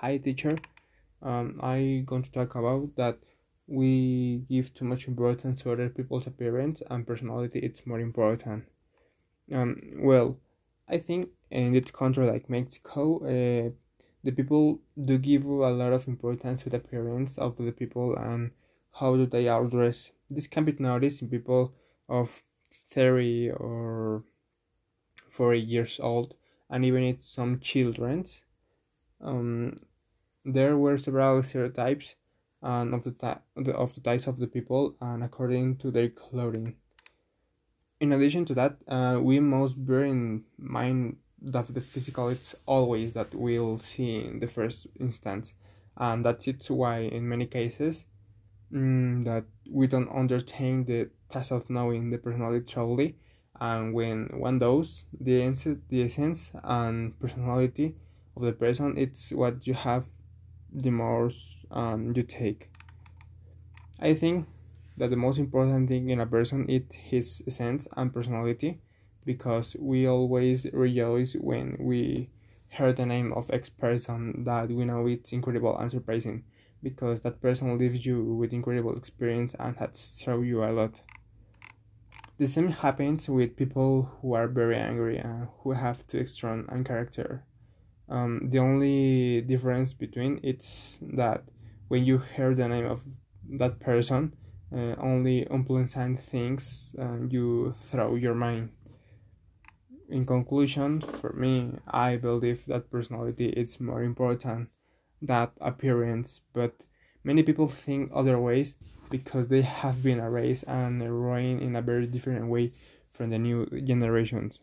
Hi teacher. Um, I'm going to talk about that we give too much importance to other people's appearance and personality. It's more important. Um, well, I think in this country like Mexico, uh, the people do give a lot of importance to the appearance of the people and how do they are dressed. This can be noticed in people of 30 or 40 years old and even in some children. Um, there were several stereotypes and of the, ta- of the types of the people and according to their clothing. In addition to that, uh, we must bear in mind that the physical it's always that we'll see in the first instance, and that's it's why in many cases mm, that we don't undertake the task of knowing the personality truly, and when one does, the essence, the essence and personality of the person, it's what you have the most um, you take. I think that the most important thing in a person is his sense and personality because we always rejoice when we hear the name of X person that we know it's incredible and surprising because that person leaves you with incredible experience and has taught you a lot. The same happens with people who are very angry and who have too strong and character. Um, the only difference between it's that when you hear the name of that person, uh, only unpleasant things uh, you throw your mind. In conclusion, for me, I believe that personality is more important than appearance, but many people think otherwise because they have been raised and raised in a very different way from the new generations.